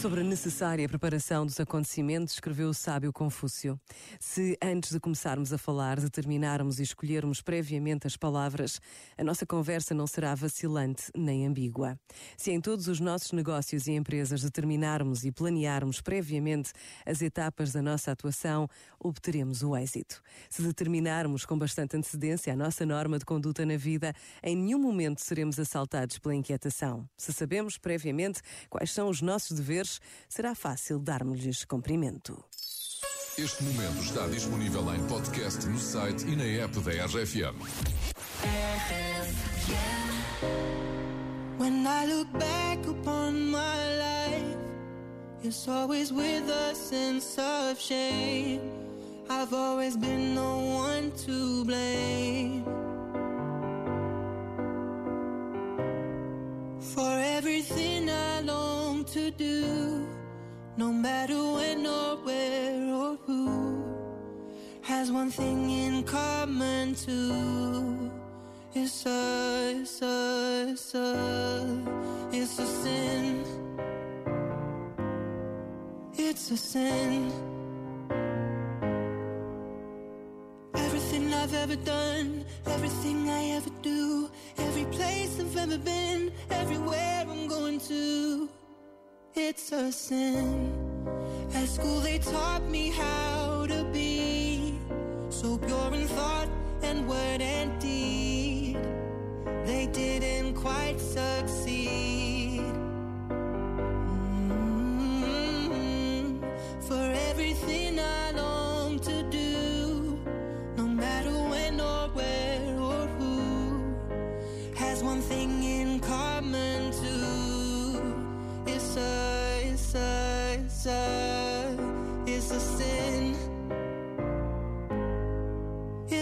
Sobre a necessária preparação dos acontecimentos, escreveu o sábio Confúcio. Se antes de começarmos a falar, determinarmos e escolhermos previamente as palavras, a nossa conversa não será vacilante nem ambígua. Se em todos os nossos negócios e empresas determinarmos e planearmos previamente as etapas da nossa atuação, obteremos o êxito. Se determinarmos com bastante antecedência a nossa norma de conduta na vida, em nenhum momento seremos assaltados pela inquietação. Se sabemos previamente quais são os nossos deveres, deveres, será fácil darmos-lhes cumprimento. Este momento está disponível em podcast no site e na app da RFM. When I look back upon my life, it's always with a sense of shame. I've always been the one do, no matter when or where or who, has one thing in common too. It's a, it's a, it's a, it's a sin. It's a sin. Everything I've ever done, everything I ever do, every place I've ever been, everywhere I'm going to it's a sin. At school they taught me how to be so pure in thought and word and deed. They didn't quite succeed. Mm-hmm. For everything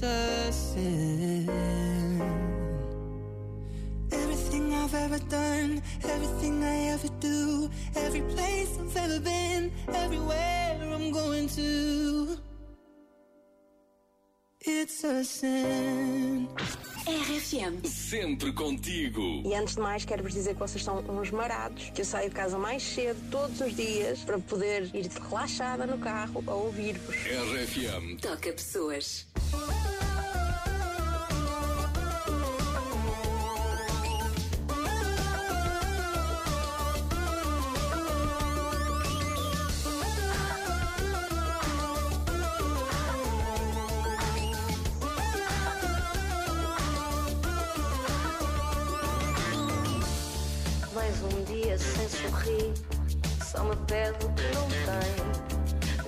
it's a sin. Everything I've ever done, everything I ever do, every place I've ever been, everywhere I'm going to. It's a sin. RFM. Sempre contigo. E antes de mais, quero-vos dizer que vocês são uns marados, que eu saio de casa mais cedo todos os dias para poder ir relaxada no carro a ouvir-vos. RFM. Toca pessoas. Só me pede o que não tem,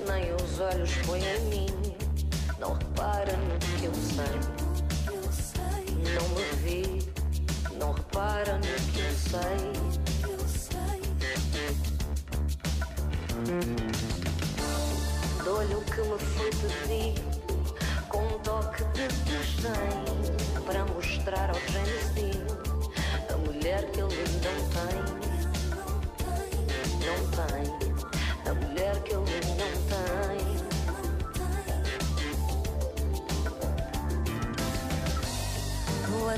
nem os olhos põe em mim não repara no que eu sei. Não me vê, não repara no que eu sei. Dou-lhe o que me foi pedido, com um toque de desdém, para mostrar ao James a mulher que ele não tem. Não tem, a mulher que ele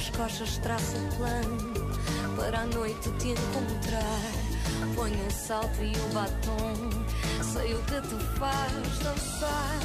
as costas traço um plano para a noite te encontrar. Ponho um salto e o um batom, sei o que te faz dançar.